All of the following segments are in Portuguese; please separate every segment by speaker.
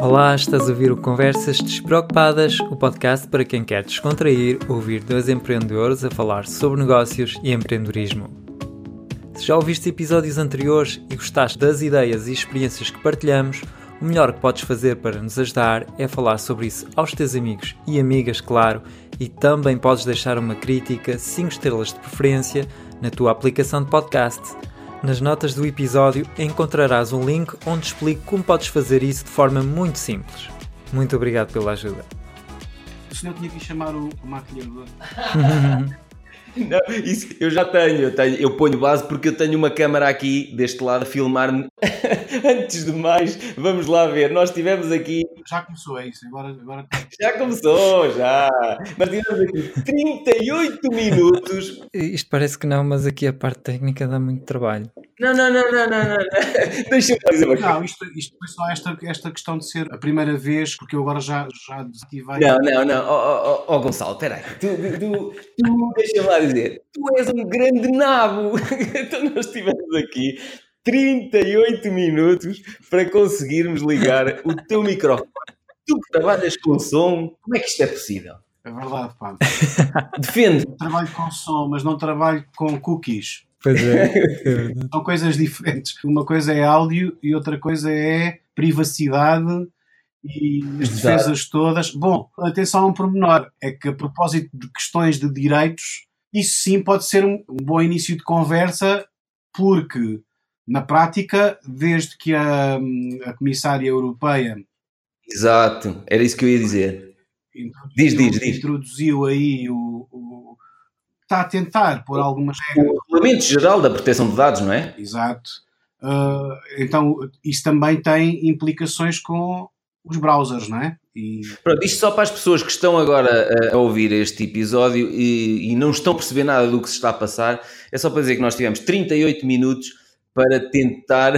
Speaker 1: Olá, estás a ouvir o Conversas Despreocupadas, o podcast para quem quer descontrair, ouvir dois empreendedores a falar sobre negócios e empreendedorismo. Se já ouviste episódios anteriores e gostaste das ideias e experiências que partilhamos, o melhor que podes fazer para nos ajudar é falar sobre isso aos teus amigos e amigas, claro, e também podes deixar uma crítica, 5 estrelas de preferência, na tua aplicação de podcast nas notas do episódio encontrarás um link onde explico como podes fazer isso de forma muito simples. Muito obrigado pela ajuda.
Speaker 2: O senhor tinha que chamar o, o maquilhador.
Speaker 3: Não, isso eu já tenho, eu tenho, eu ponho base porque eu tenho uma câmara aqui deste lado a filmar-me. Antes de mais, vamos lá ver. Nós tivemos aqui.
Speaker 2: Já começou, é isso. Agora, agora...
Speaker 3: Já começou, já. Nós tivemos aqui 38 minutos.
Speaker 1: Isto parece que não, mas aqui a parte técnica dá muito trabalho.
Speaker 3: Não, não, não, não, não, não. Deixa-me dizer uma
Speaker 2: Não, isto, isto foi só esta, esta questão de ser a primeira vez, porque eu agora já, já desativei.
Speaker 3: Não, não, não. Ó oh, oh, oh, Gonçalo, peraí. Tu, tu, tu, tu deixa-me lá dizer. Tu és um grande nabo. então nós estivemos aqui 38 minutos para conseguirmos ligar o teu microfone. Tu que trabalhas com som, como é que isto é possível?
Speaker 2: É verdade, pá.
Speaker 3: Defende.
Speaker 2: Eu trabalho com som, mas não trabalho com cookies.
Speaker 1: Pois é.
Speaker 2: São coisas diferentes. Uma coisa é áudio e outra coisa é privacidade e as defesas todas. Bom, atenção a um pormenor: é que a propósito de questões de direitos, isso sim pode ser um, um bom início de conversa, porque na prática, desde que a, a Comissária Europeia.
Speaker 3: Exato, era isso que eu ia dizer. Diz, diz, diz.
Speaker 2: Introduziu aí o, o. Está a tentar pôr algumas
Speaker 3: regras. O Regulamento Geral da Proteção de Dados, não é?
Speaker 2: Exato. Uh, então, isso também tem implicações com os browsers, não é?
Speaker 3: E... Pronto, isto só para as pessoas que estão agora a, ouvir este episódio e, e, não estão a perceber nada do que se está a passar, é só para dizer que nós tivemos 38 minutos para tentar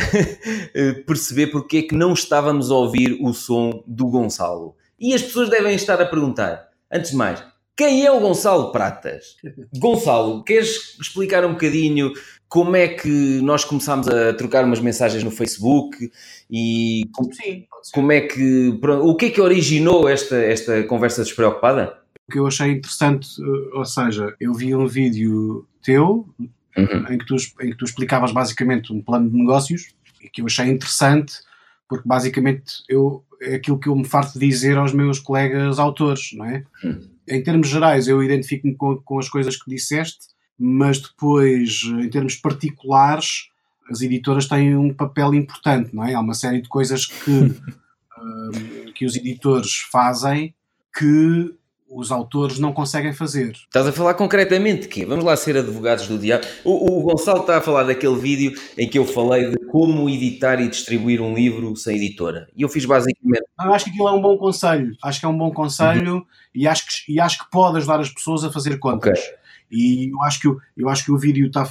Speaker 3: perceber porque é que não estávamos a ouvir o som do Gonçalo. E as pessoas devem estar a perguntar, antes de mais, quem é o Gonçalo Pratas? Gonçalo, queres explicar um bocadinho como é que nós começámos a trocar umas mensagens no Facebook e
Speaker 2: Sim,
Speaker 3: como é que o que é que originou esta, esta conversa despreocupada?
Speaker 2: O que eu achei interessante, eh, ou seja, eu vi um vídeo teu uhum. em, que tu, em que tu explicavas basicamente um plano de negócios e que eu achei interessante porque basicamente eu, é aquilo que eu me farto de dizer aos meus colegas autores, não é? Uhum. Em termos gerais, eu identifico-me com, com as coisas que disseste, mas depois, em termos particulares, as editoras têm um papel importante, não é? Há uma série de coisas que, uh, que os editores fazem que os autores não conseguem fazer.
Speaker 3: Estás a falar concretamente de quê? Vamos lá ser advogados do diabo. O, o, Gonçalo está a falar daquele vídeo em que eu falei de como editar e distribuir um livro sem editora. E eu fiz basicamente.
Speaker 2: Eu acho que aquilo é um bom conselho. Acho que é um bom conselho uhum. e, acho que, e acho que pode ajudar as pessoas a fazer contas. Okay. E eu acho que, eu acho que o vídeo está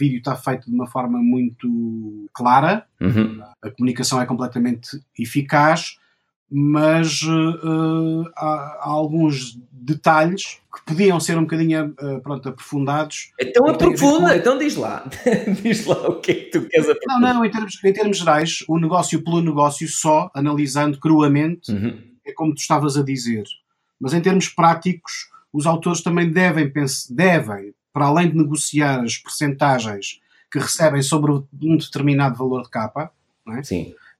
Speaker 2: está feito de uma forma muito clara,
Speaker 3: uhum.
Speaker 2: a comunicação é completamente eficaz mas uh, há, há, alguns detalhes que podiam ser um bocadinho uh, pronto, aprofundados.
Speaker 3: Então aprofunda, com... então diz lá. diz lá o que é que tu queres aprofundar.
Speaker 2: Não, não, em termos, em termos gerais, o negócio pelo negócio, só analisando cruamente,
Speaker 3: uhum.
Speaker 2: é como tu estavas a dizer. Mas em termos práticos, os autores também devem, devem para além de negociar as percentagens que recebem sobre um determinado valor de capa, é?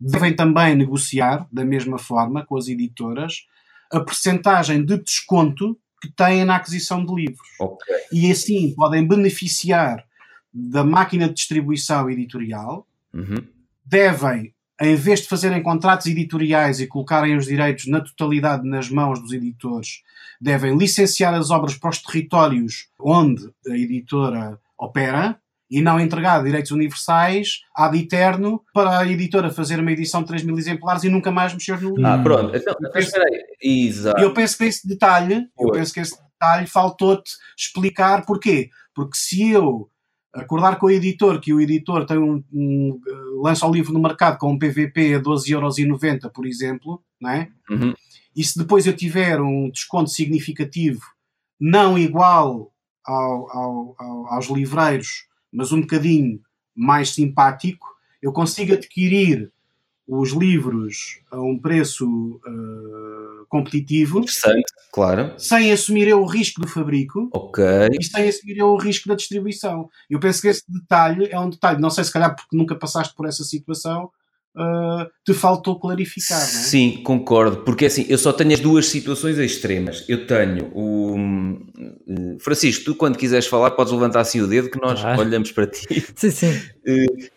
Speaker 2: Devem também negociar, da mesma forma, com as editoras, a percentagem de desconto que têm na aquisição de livros.
Speaker 3: Okay.
Speaker 2: E assim podem beneficiar da máquina de distribuição editorial,
Speaker 3: uhum.
Speaker 2: devem, em vez de fazerem contratos editoriais e colocarem os direitos na totalidade nas mãos dos editores, devem licenciar as obras para os territórios onde a editora opera e não entregar direitos universais ad eterno para a editora fazer uma edição de 3 mil exemplares e nunca mais mexer no
Speaker 3: livro. Ah, pronto. Então, espera aí. Exato.
Speaker 2: Eu penso que esse detalhe, eu penso que esse detalhe faltou-te explicar porquê. Porque se eu acordar com o editor que o editor tem um, um lança o livro no mercado com um PVP a 12,90€, por exemplo, não é?
Speaker 3: Uhum.
Speaker 2: e se depois eu tiver um desconto significativo não igual ao, ao, ao, aos livreiros mas um bocadinho mais simpático, eu consigo adquirir os livros a um preço uh, competitivo.
Speaker 3: Interessante, claro.
Speaker 2: Sem assumir eu o risco do fabrico.
Speaker 3: Ok.
Speaker 2: E sem assumir eu o risco da distribuição. Eu penso que esse detalhe é um detalhe, não sei se calhar porque nunca passaste por essa situação, uh, te faltou clarificar, não é?
Speaker 3: Sim, concordo, porque assim, eu só tenho as duas situações extremas. Eu tenho o. Uh, Francisco, tu quando quiseres falar, podes levantar assim o dedo que nós claro. olhamos para ti.
Speaker 1: Sim, sim.
Speaker 3: Uh,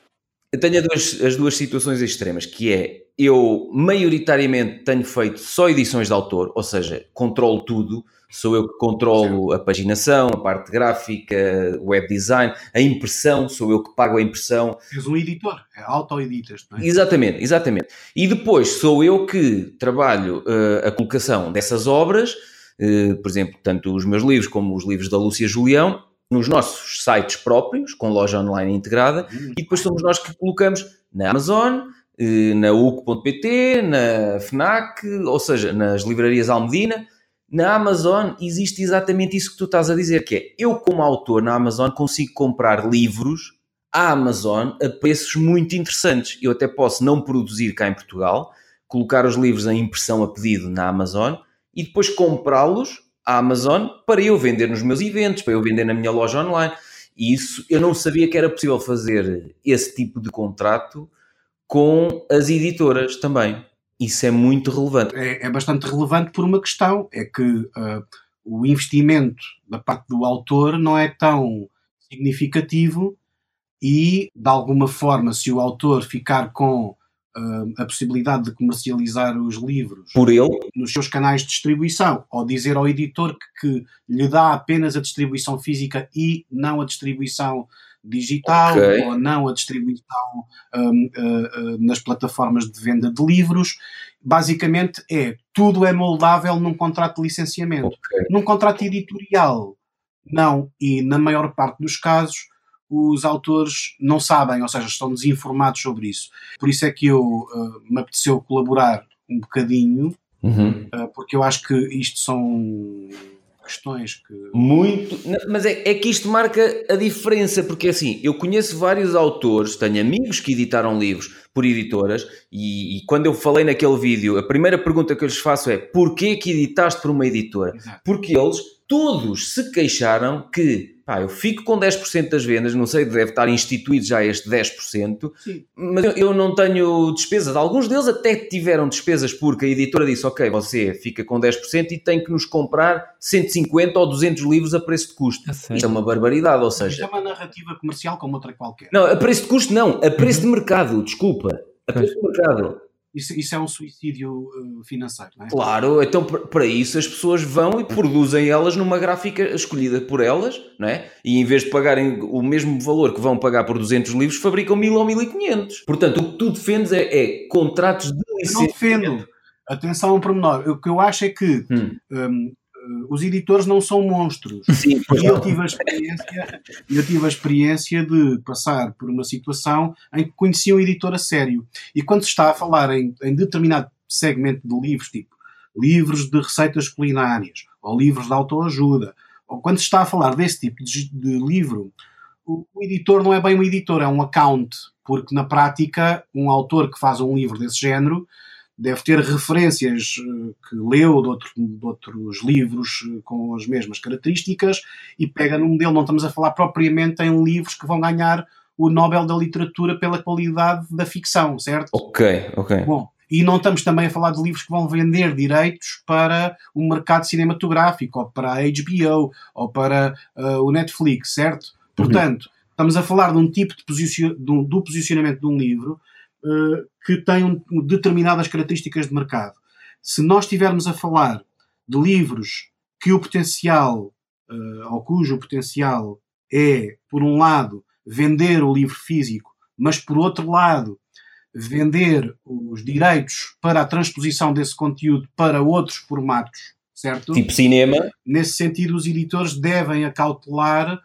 Speaker 3: eu tenho as duas, as duas situações extremas, que é eu maioritariamente tenho feito só edições de autor, ou seja, controlo tudo sou eu que controlo a paginação, a parte gráfica, o web design, a impressão, sou eu que pago a impressão.
Speaker 2: És um editor, é auto-editas, não é?
Speaker 3: Exatamente, exatamente. E depois sou eu que trabalho uh, a colocação dessas obras, uh, por exemplo, tanto os meus livros como os livros da Lúcia Julião, nos nossos sites próprios, com loja online integrada, hum. e depois somos nós que colocamos na Amazon, uh, na UC.pt, na FNAC, ou seja, nas livrarias Almedina, na Amazon existe exatamente isso que tu estás a dizer, que é eu como autor na Amazon consigo comprar livros à Amazon a preços muito interessantes. Eu até posso não produzir cá em Portugal, colocar os livros em impressão a pedido na Amazon e depois comprá-los à Amazon para eu vender nos meus eventos, para eu vender na minha loja online. E isso eu não sabia que era possível fazer esse tipo de contrato com as editoras também. Isso é muito relevante.
Speaker 2: É, é bastante relevante por uma questão: é que uh, o investimento da parte do autor não é tão significativo e, de alguma forma, se o autor ficar com uh, a possibilidade de comercializar os livros
Speaker 3: por ele
Speaker 2: nos seus canais de distribuição, ou dizer ao editor que, que lhe dá apenas a distribuição física e não a distribuição digital okay. ou não a distribuição um, uh, uh, nas plataformas de venda de livros. Basicamente é tudo é moldável num contrato de licenciamento. Okay. Num contrato editorial, não. E na maior parte dos casos, os autores não sabem, ou seja, estão desinformados sobre isso. Por isso é que eu uh, me apeteceu colaborar um bocadinho,
Speaker 3: uhum.
Speaker 2: porque eu acho que isto são questões que.
Speaker 3: Muito. Mas é, é que isto marca a diferença, porque assim, eu conheço vários autores, tenho amigos que editaram livros por editoras, e, e, quando eu falei naquele vídeo, a primeira pergunta que eu lhes faço é: porquê que editaste por uma editora? Exato. Porque eles todos se queixaram que pá, eu fico com 10% das vendas, não sei, deve estar instituído já este 10%, Sim. mas eu, eu, não tenho despesas. Alguns deles até tiveram despesas porque a editora disse: Ok, você fica com 10% e tem que nos comprar 150 ou 200 livros a preço de custo. É Isto é uma barbaridade, ou seja. Isto
Speaker 2: é uma narrativa comercial como outra qualquer.
Speaker 3: Não, a preço de custo não, a preço uhum. de mercado, desculpa. A preço de mercado.
Speaker 2: Isso, isso é um suicídio uh, financeiro, não é?
Speaker 3: Claro, então para isso as pessoas vão e produzem elas numa gráfica escolhida por elas, não é? E em vez de pagarem o mesmo valor que vão pagar por 200 livros, fabricam 1000 ou 1500. Portanto, o que tu defendes é, é contratos de
Speaker 2: licença. Não defendo. Atenção a um pormenor. O que eu acho é que hum. um, uh, os editores não são monstros.
Speaker 3: Sim,
Speaker 2: e eu tive, a experiência, eu tive a experiência de passar por uma situação em que conheci um editor a sério. E quando se está a falar em, em determinado segmento de livros, tipo livros de receitas culinárias, ou livros de autoajuda, ou quando se está a falar desse tipo de, de livro, o, o, editor não é bem um editor, é um account, porque na prática, um autor que faz um livro desse género deve ter referências eh, que leu de, outro, de, outros livros eh, com as mesmas características e pega num modelo. Não estamos a falar propriamente em livros que vão ganhar o Nobel da Literatura pela qualidade da ficção, certo?
Speaker 3: Ok, ok.
Speaker 2: Bom, e não estamos também a falar de livros que vão vender direitos para o mercado cinematográfico, ou para a HBO, ou para uh, o Netflix, certo? Uhum. Portanto, uhum. estamos a falar de um tipo de, posicion... do posicionamento de um livro uh, que têm determinadas características de mercado. Se nós estivermos a falar de livros que o potencial, uh, ou cujo potencial é, por um lado, vender o livro físico, mas por outro lado, vender os direitos para a transposição desse conteúdo para outros formatos, certo?
Speaker 3: Tipo cinema.
Speaker 2: Nesse sentido, os editores devem acautelar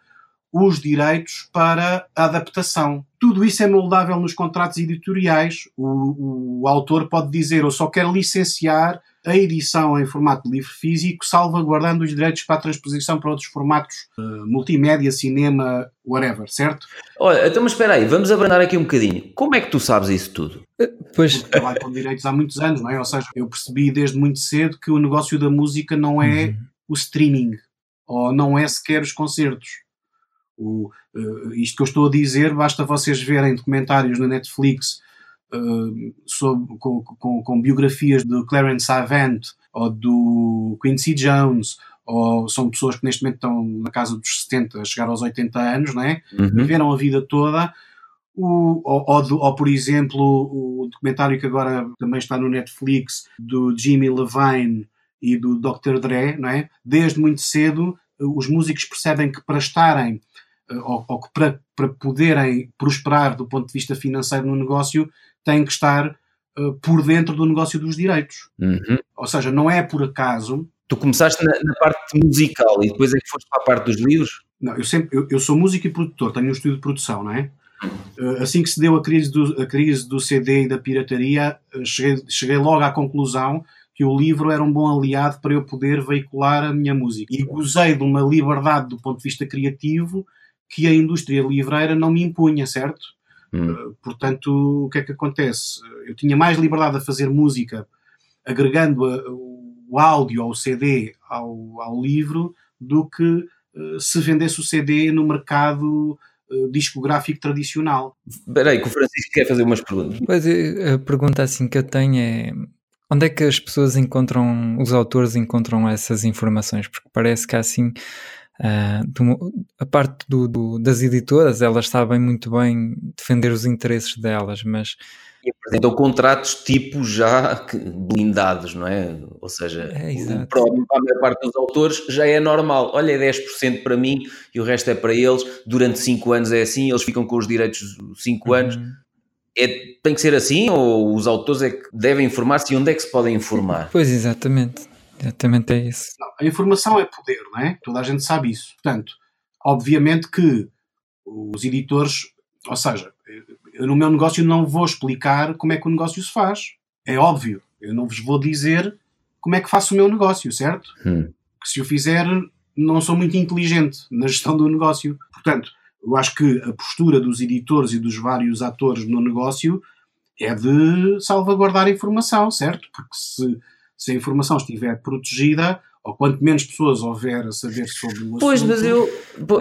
Speaker 2: os direitos para a adaptação tudo isso é moldável nos contratos editoriais. O, o autor pode dizer: Eu só quero licenciar a edição em formato de livro físico, salvaguardando os direitos para a transposição para outros formatos, uh, multimédia, cinema, whatever, certo?
Speaker 3: Olha, então, mas espera aí, vamos abrandar aqui um bocadinho. Como é que tu sabes isso tudo?
Speaker 2: Pois. Eu trabalho com direitos há muitos anos, não é? Ou seja, eu percebi desde muito cedo que o negócio da música não é uhum. o streaming, ou não é sequer os concertos. O, uh, isto que eu estou a dizer, basta vocês verem documentários na Netflix uh, sobre, com, com, com, biografias do Clarence Avant ou do Quincy Jones, ou são pessoas que neste momento estão na casa dos 70, a chegar aos 80 anos, não é? Uhum. Viveram a vida toda. O, ou, ou, ou, por exemplo, o documentário que agora também está no Netflix do Jimmy Levine e do Dr. Dre, não é? Desde muito cedo, os músicos percebem que para estarem eh, ou, ou que para, para poderem prosperar do ponto de vista financeiro no negócio, têm que estar uh, por dentro do negócio dos direitos. Uhum. Ou seja, não é por acaso.
Speaker 3: Tu começaste na, na, parte musical e depois é que foste para a parte dos livros?
Speaker 2: Não, eu sempre eu, eu sou músico e produtor, tenho um estúdio de produção, não é? Uh, assim que se deu a crise do, a crise do CD e da pirataria, uh, cheguei, cheguei logo à conclusão que o livro era um bom aliado para eu poder veicular a minha música. E gozei de uma liberdade do ponto de vista criativo que a indústria livreira não me impunha, certo? Hum. Uh, portanto, o que é que acontece? Eu tinha mais liberdade a fazer música agregando a, o áudio ao CD ao, ao livro do que uh, se vendesse o CD no mercado uh, discográfico tradicional.
Speaker 3: Espera aí, que o Francisco quer fazer umas perguntas.
Speaker 1: Pois, a pergunta assim que eu tenho é onde é que as pessoas encontram, os autores encontram essas informações? Porque parece que há assim Uh, a parte do, do, das editoras, elas sabem muito bem defender os interesses delas, mas.
Speaker 3: E apresentam contratos tipo já blindados, não é? Ou seja, é, para a maior parte dos autores já é normal. Olha, é 10% para mim e o resto é para eles. Durante 5 anos é assim, eles ficam com os direitos 5 uhum. anos. É, tem que ser assim ou os autores é que devem informar-se e onde é que se podem informar?
Speaker 1: Pois, exatamente. Exatamente é isso.
Speaker 2: Não, a informação é poder, não é? Toda a gente sabe isso. Portanto, obviamente que os editores, ou seja, eu no meu negócio não vou explicar como é que o negócio se faz. É óbvio. Eu não vos vou dizer como é que faço o meu negócio, certo? Hum. Que se o fizer, não sou muito inteligente na gestão do negócio. Portanto, eu acho que a postura dos editores e dos vários atores no negócio é de salvaguardar a informação, certo? Porque se se a informação estiver protegida, ou quanto menos pessoas houver a saber sobre o assunto.
Speaker 3: Pois, mas eu.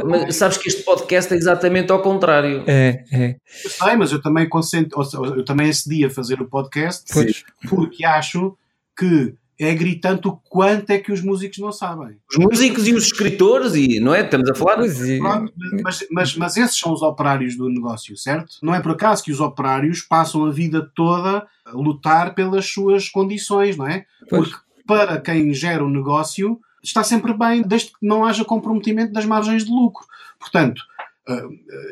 Speaker 3: Mas sabes que este podcast é exatamente ao contrário.
Speaker 1: É, é.
Speaker 2: Eu sei, mas eu também consento, eu também acedi a fazer o podcast pois. porque acho que é gritante o quanto é que os músicos não sabem.
Speaker 3: Os músicos e os escritores, e não é? Estamos a falar.
Speaker 2: É. Pronto, mas, mas, mas esses são os operários do negócio, certo? Não é por acaso que os operários passam a vida toda a lutar pelas suas condições, não é? Pois. Porque para quem gera o um negócio está sempre bem, desde que não haja comprometimento das margens de lucro. Portanto, eh,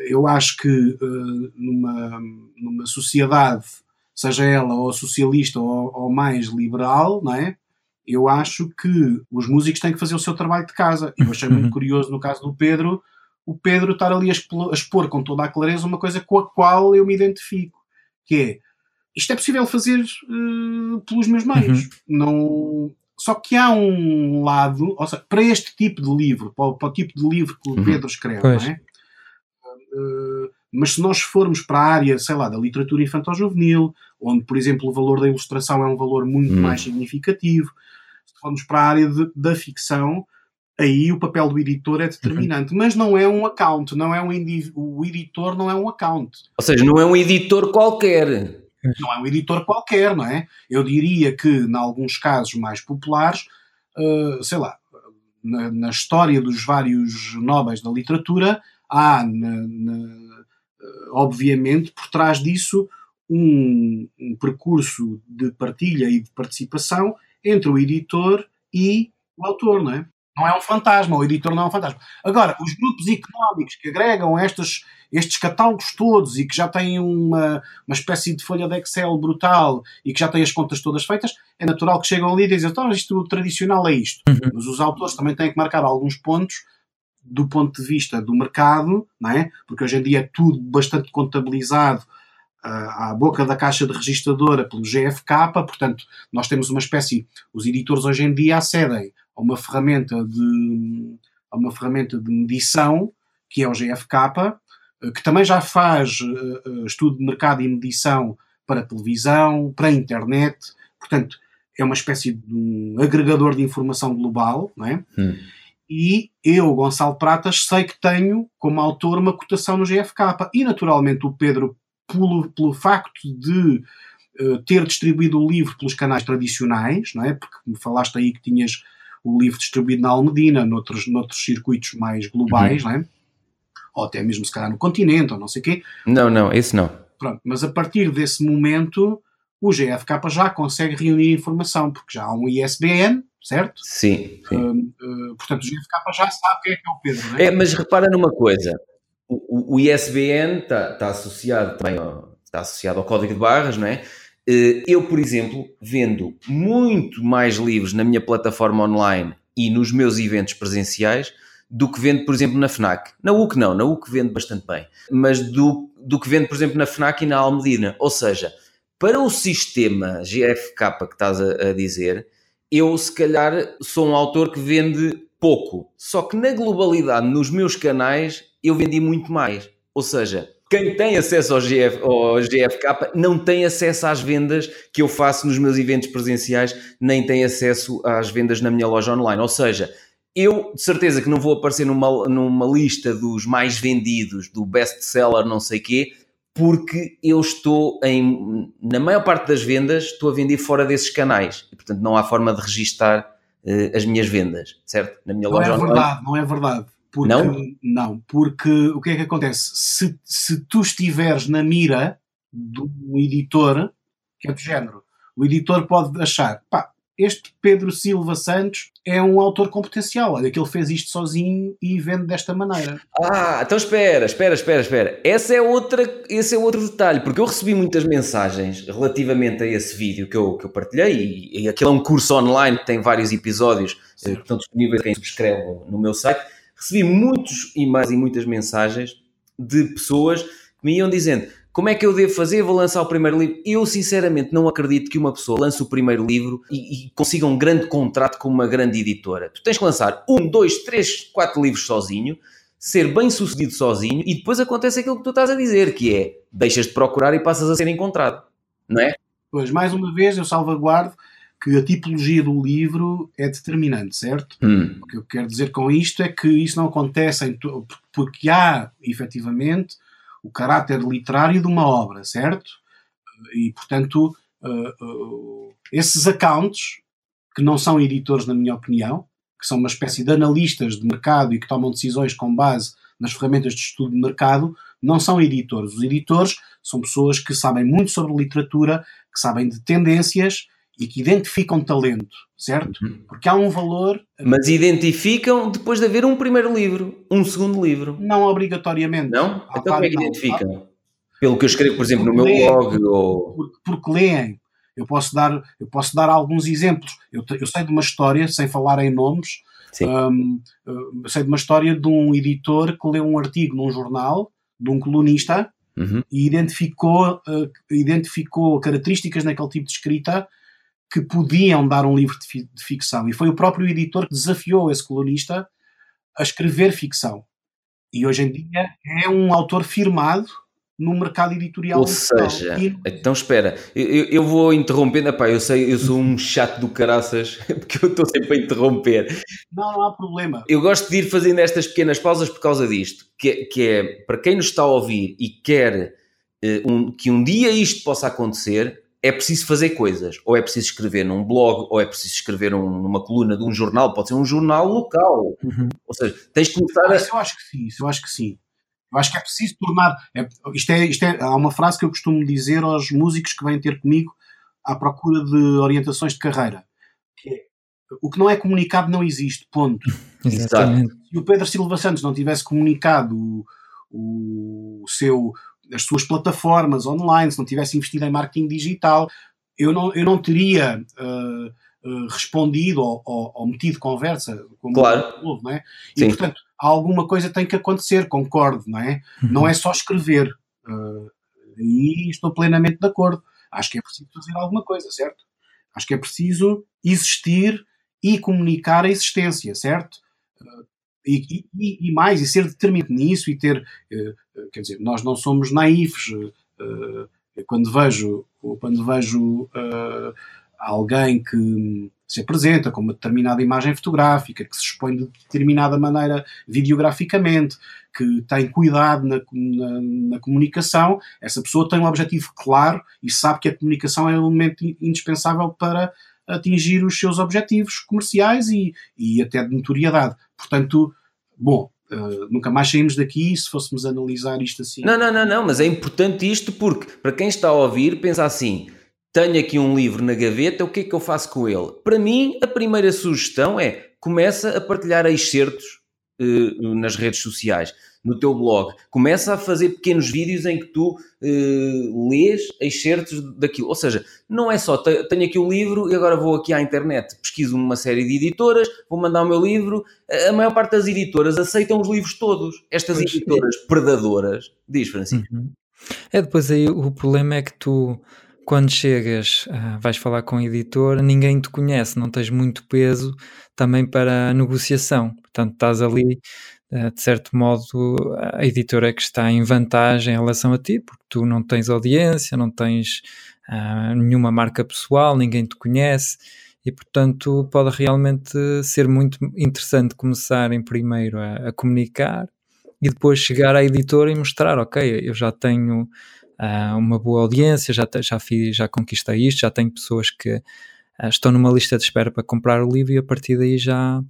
Speaker 2: eu acho que eh, numa, numa sociedade seja ela ou socialista ou, ou mais liberal, não é? Eu acho que os músicos têm que fazer o seu trabalho de casa. Eu achei muito uhum. curioso no caso do Pedro, o Pedro estar ali a expor, com toda a clareza uma coisa com a qual eu me identifico, que é isto é possível fazer uh, pelos meus meios. Uhum. Não, só que há um lado, ou seja, para este tipo de livro, para, para o tipo de livro que o uhum. Pedro escreve, não é? Uh, mas se nós formos para a área, sei lá, da literatura infantil-juvenil, onde, por exemplo, o valor da ilustração é um valor muito hum. mais significativo, se formos para a área de, da ficção, aí o papel do editor é determinante. Uhum. Mas não é um account, não é um o editor não é um account.
Speaker 3: Ou seja, não é um editor qualquer.
Speaker 2: Não é um editor qualquer, não é? Eu diria que, em alguns casos mais populares, uh, sei lá, na, na, história dos vários nobres da literatura, há na, na obviamente, por trás disso, um, um, percurso de partilha e de participação entre o editor e o autor, não é? Não é um fantasma, o editor não é um fantasma. Agora, os grupos económicos que agregam estes, estes catálogos todos e que já têm uma, uma espécie de folha de Excel brutal e que já têm as contas todas feitas, é natural que chegam ali e dizem, então isto tradicional é isto. Uhum. Mas os autores também têm que marcar alguns pontos do ponto de vista do mercado, não é? porque hoje em dia é tudo bastante contabilizado uh, à boca da caixa de registradora pelo GFK, portanto, nós temos uma espécie, os editores hoje em dia acedem a uma ferramenta de, a uma ferramenta de medição, que é o GFK, uh, que também já faz uh, estudo de mercado e medição para televisão, para internet, portanto, é uma espécie de um agregador de informação global, não é? Hum. E eu, Gonçalo Pratas, sei que tenho como autor uma cotação no GFK. E naturalmente o Pedro, pelo, pelo facto de uh, ter distribuído o livro pelos canais tradicionais, não é? Porque me falaste aí que tinhas o livro distribuído na Almedina, noutros, noutros circuitos mais globais, uhum. não é? Ou até mesmo se calhar no continente, ou não sei o quê.
Speaker 3: Não, não, esse não.
Speaker 2: Pronto, mas a partir desse momento o GFK já consegue reunir informação, porque já há um ISBN, certo?
Speaker 3: Sim. sim. Uh,
Speaker 2: uh, portanto, o GFK já sabe quem é que é o Pedro, não é?
Speaker 3: é mas repara numa coisa: o, o ISBN está tá associado também ao, está associado ao código de barras, não é? Uh, eu, por exemplo, vendo muito mais livros na minha plataforma online e nos meus eventos presenciais do que vendo, por exemplo, na FNAC. Na UC não, na UC vendo bastante bem, mas do, do que vendo, por exemplo, na FNAC e na Almedina. Ou seja, para o sistema GFK que estás a, a dizer, eu se calhar sou um autor que vende pouco. Só que na globalidade, nos meus canais, eu vendi muito mais. Ou seja, quem tem acesso ao, GF, ao GFK não tem acesso às vendas que eu faço nos meus eventos presenciais, nem tem acesso às vendas na minha loja online. Ou seja, eu de certeza que não vou aparecer numa, numa lista dos mais vendidos, do best seller, não sei quê, porque eu estou em, na maior parte das vendas, estou a vender fora desses canais e, portanto, não há forma de registar uh, as minhas vendas, certo?
Speaker 2: Na minha não loja é online. verdade, não é verdade. Porque, não? Não, porque o que é que acontece? Se, se tu estiveres na mira do editor, que é do género, o editor pode achar, pá, este Pedro Silva Santos é um autor com potencial. Olha que ele fez isto sozinho e vende desta maneira.
Speaker 3: Ah, então espera, espera, espera, espera. Essa é outra, esse é outro detalhe, porque eu recebi muitas mensagens relativamente a esse vídeo que eu, que eu partilhei, e, e aquele é um curso online que tem vários episódios eh, que estão disponíveis quem subscreve no meu site. Recebi muitos e-mails e muitas mensagens de pessoas que me iam dizendo como é que eu devo fazer? Vou lançar o primeiro livro. Eu, sinceramente, não acredito que uma pessoa lance o primeiro livro e, e, consiga um grande contrato com uma grande editora. Tu tens que lançar um, dois, três, quatro livros sozinho, ser bem sucedido sozinho e depois acontece aquilo que tu estás a dizer, que é deixas de procurar e passas a ser encontrado. Não é?
Speaker 2: Pois, mais uma vez, eu salvaguardo que a tipologia do livro é determinante, certo? Hum. O que eu quero dizer com isto é que isso não acontece porque há, efetivamente, o caráter literário de uma obra, certo? E, portanto, uh, uh, esses accounts, que não são editores, na minha opinião, que são uma espécie de analistas de mercado e que tomam decisões com base nas ferramentas de estudo de mercado, não são editores. Os editores são pessoas que sabem muito sobre literatura, que sabem de tendências e que identificam talento, certo? Uhum. Porque há um valor.
Speaker 3: Mas identificam depois de haver um primeiro livro, um segundo livro.
Speaker 2: Não obrigatoriamente.
Speaker 3: Não? Então como é que identificam? Pelo que eu escrevo, por exemplo, porque no meu leem, blog ou.
Speaker 2: Porque, porque leem. Eu posso dar, eu posso dar alguns exemplos. Eu, eu sei de uma história, sem falar em nomes, um, eu sei de uma história de um editor que leu um artigo num jornal de um colunista uhum. e identificou, uh, identificou características naquele tipo de escrita que podiam dar um livro de, de ficção. E foi o próprio editor que desafiou esse colunista a escrever ficção. E hoje em dia é um autor firmado no mercado editorial.
Speaker 3: Ou seja, e... então espera, eu, eu vou interrompendo, epá, eu sei, eu sou um chato do caraças, porque eu estou sempre a interromper.
Speaker 2: Não, não há problema.
Speaker 3: Eu gosto de ir fazendo estas pequenas pausas por causa disto, que, que é, para quem nos está a ouvir e quer uh, um, que um dia isto possa acontecer, é preciso fazer coisas. Ou é preciso escrever num blog, ou é preciso escrever um, numa coluna de um jornal, pode ser um jornal local. Uhum. Ou seja, tens que começar
Speaker 2: a. Isso eu acho que sim, isso eu acho que sim. Eu acho que é preciso tornar. É, isto é, isto é, há uma frase que eu costumo dizer aos músicos que vêm ter comigo à procura de orientações de carreira. Que é, o que não é comunicado não existe, ponto.
Speaker 1: Exatamente.
Speaker 2: Se o Pedro Silva Santos não tivesse comunicado o, o seu as suas plataformas online, se não tivesse investido em marketing digital, eu não, eu não teria uh, uh, respondido ou, ou, ou, metido conversa,
Speaker 3: como claro.
Speaker 2: o não é? E Sim. portanto, alguma coisa tem que acontecer, concordo, não é? Uhum. Não é só escrever. Uh, e estou plenamente de acordo. Acho que é preciso fazer alguma coisa, certo? Acho que é preciso existir e comunicar a existência, certo? E, e, e, mais, e ser determinado nisso e ter, uh, quer dizer, nós não somos naifes. Uh, quando vejo, quando vejo alguém que se apresenta com uma determinada imagem fotográfica, que se expõe de determinada maneira videograficamente, que tem cuidado na, na, na, comunicação, essa pessoa tem um objetivo claro e sabe que a comunicação é um elemento indispensável para atingir os seus objetivos comerciais e, e até de notoriedade. Portanto, bom, Uh, nunca mais saímos daqui se fôssemos analisar isto assim.
Speaker 3: Não, não, não, não, mas é importante isto porque, para quem está a ouvir, pensa assim: tenho aqui um livro na gaveta, o que é que eu faço com ele? Para mim, a primeira sugestão é começa a partilhar excertos uh, nas redes sociais, no teu blog. Começa a fazer pequenos vídeos em que tu uh, lês excertos daquilo. Ou seja, não é só tenho aqui o um livro e agora vou aqui à internet, pesquiso uma série de editoras, vou mandar o meu livro. A maior parte das editoras aceitam os livros todos. Estas pois editoras é. predadoras, diz Francisco. Uhum.
Speaker 1: É, depois aí o problema é que tu quando chegas, uh, vais falar com o editor, ninguém te conhece, não tens muito peso também para a negociação. Portanto, estás ali, de certo modo, a editora é que está em vantagem em relação a ti, porque tu não tens audiência, não tens uh, nenhuma marca pessoal, ninguém te conhece. E portanto pode realmente ser muito interessante começarem primeiro a, a comunicar e depois chegar à editora e mostrar, ok, eu já tenho uh, uma boa audiência, já, já, fiz, já conquistei isto, já tenho pessoas que uh, estão numa lista de espera para comprar o livro e a partir daí já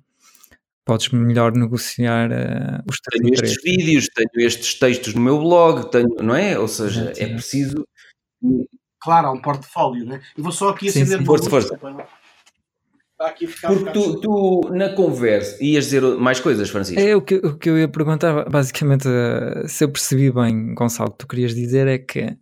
Speaker 1: podes melhor negociar uh, os
Speaker 3: teus Tenho estes vídeos, tenho estes textos no meu blog, tenho, não é? Ou seja, é, é preciso.
Speaker 2: Claro, há um portfólio, né? Eu vou só aqui acender sim, sim.
Speaker 3: Força, força. Porque tu, tu, na conversa, ias dizer mais coisas, Francisco?
Speaker 1: É, o que, o que eu ia perguntar, basicamente, eh, se eu percebi bem, Gonçalo, o que tu querias dizer é que,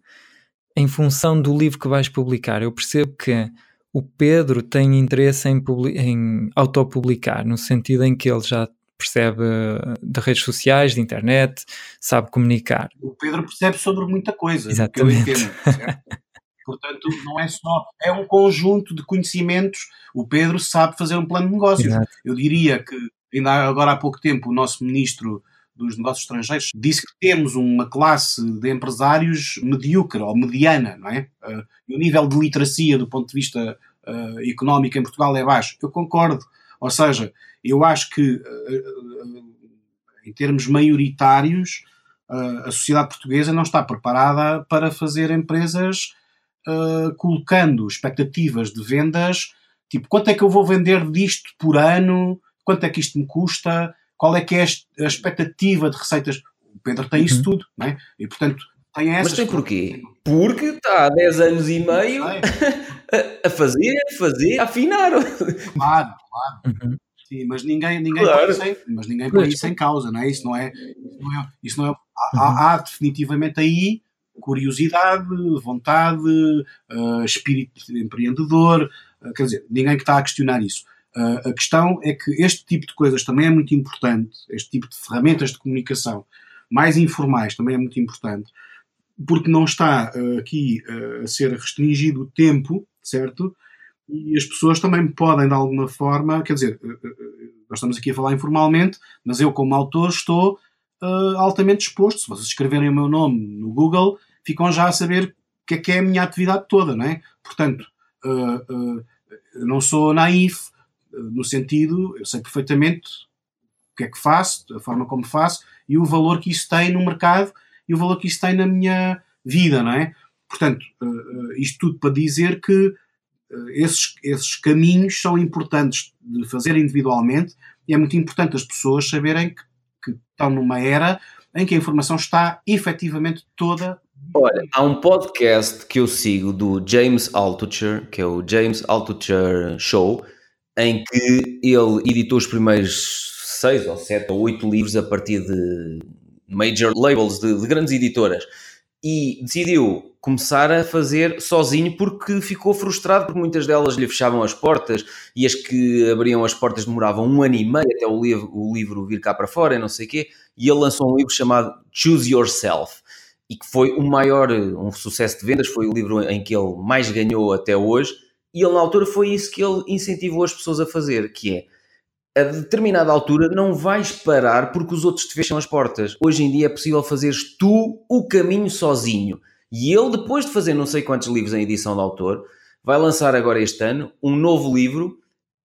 Speaker 1: em função do livro que vais publicar, eu percebo que o Pedro tem interesse em, em autopublicar, no sentido em que ele já percebe eh, de redes sociais, de internet, sabe comunicar.
Speaker 2: O Pedro percebe sobre muita coisa,
Speaker 1: Exatamente.
Speaker 2: que eu entendo, Portanto, não é só, é um conjunto de conhecimentos. O Pedro sabe fazer um plano de negócios. Exato. Eu diria que, ainda agora há pouco tempo, o nosso ministro dos negócios estrangeiros disse que temos uma classe de empresários medíocre ou mediana, não é? Uh, e o nível de literacia do ponto de vista uh, económico em Portugal é baixo. Eu concordo. Ou seja, eu acho que, uh, em termos maioritários, a sociedade portuguesa não está preparada para fazer empresas colocando expectativas de vendas, tipo, quanto é que eu vou vender disto por ano? Quanto é que isto me custa? Qual é que é a expectativa de receitas? O Pedro tem isso uhum. tudo, não é? E portanto tem essas.
Speaker 3: Mas tem porquê? Porque está há 10 anos e meio a fazer, a fazer, a afinar.
Speaker 2: Claro, claro. Uhum. Sim, mas ninguém, ninguém claro. põe isso em, mas ninguém põe isso em causa, não é? Isso não é. Isso não é, isso não é há, uhum. há, definitivamente aí curiosidade, vontade, uh, espírito empreendedor, uh, quer dizer, ninguém que está a questionar isso. Uh, a questão é que este tipo de coisas também é muito importante, este tipo de ferramentas de comunicação mais informais também é muito importante, porque não está aqui a ser restringido o tempo, certo? E as pessoas também podem, de alguma forma, quer dizer, nós estamos aqui a falar informalmente, mas eu, como autor, estou uh, altamente exposto. Se vocês escreverem o meu nome no Google, ficam já a saber o que é que é a minha atividade toda, não é? Portanto, uh, uh, não sou naif, no sentido, eu sei perfeitamente o que é que faço, a forma como faço e o valor que isso tem no mercado e o valor que isso tem na minha vida, não é? Portanto, isto tudo para dizer que esses, esses caminhos são importantes de fazer individualmente e é muito importante as pessoas saberem que que estão numa era em que a informação está efetivamente toda.
Speaker 3: Olha, há um podcast que eu sigo do James Altucher, que é o James Altucher Show, em que ele editou os primeiros seis ou sete ou oito livros a partir de major labels, de, de grandes editoras. e decidiu começar a fazer sozinho porque ficou frustrado porque muitas delas lhe fechavam as portas e as que abriam as portas demoravam um ano e meio até o livro, o livro vir cá para fora e não sei o quê e ele lançou um livro chamado Choose Yourself e que foi o maior, um sucesso de vendas, foi o livro em que ele mais ganhou até hoje e ele na altura foi isso que ele incentivou as pessoas a fazer, que é a determinada altura não vais parar porque os outros te fecham as portas. Hoje em dia é possível fazeres tu o caminho sozinho. E ele, depois de fazer não sei quantos livros em edição de autor, vai lançar agora este ano um novo livro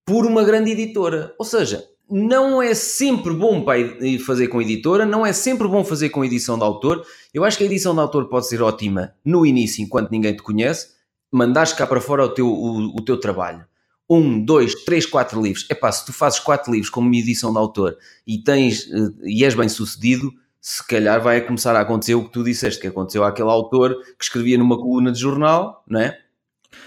Speaker 3: por uma grande editora. Ou seja, não é sempre bom para fazer com editora, não é sempre bom fazer com edição de autor. Eu acho que a edição de autor pode ser ótima no início, enquanto ninguém te conhece, mandares cá para fora o teu, o, o teu trabalho um, dois, três, quatro livros. É pá, se tu fazes quatro livros como uma edição de autor e tens eh, e és bem sucedido, se calhar vai começar a acontecer o que tu disseste, que aconteceu àquele autor que escrevia numa coluna de jornal, não é?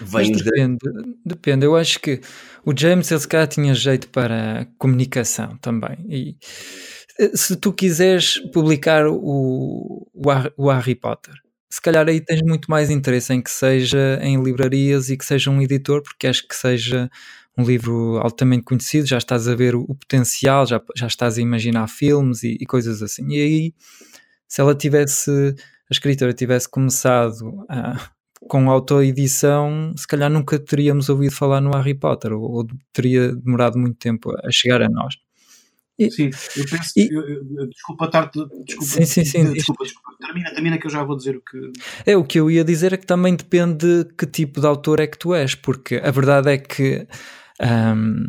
Speaker 1: Vem Mas depende, depende. Eu acho que o James, ele calhar tinha jeito para comunicação também. E eh, se tu quiseres publicar o, o Harry Potter, se calhar aí tens muito mais interesse em que seja em livrarias e que seja um editor, porque acho que seja um livro altamente conhecido, já estás a ver o, potencial, já, já estás a imaginar filmes e, e, coisas assim. E aí, se ela tivesse, a escritora tivesse começado a, com autoedição, se calhar nunca teríamos ouvido falar no Harry Potter, ou, ou teria demorado muito tempo a chegar a nós.
Speaker 2: E, sim, eu penso. E, eu, eu, desculpa estar. Desculpa, sim, sim, sim. Desculpa, desculpa, termina, termina que eu já vou dizer o que.
Speaker 1: É, o que eu ia dizer é que também depende de que tipo de autor é que tu és, porque a verdade é que um,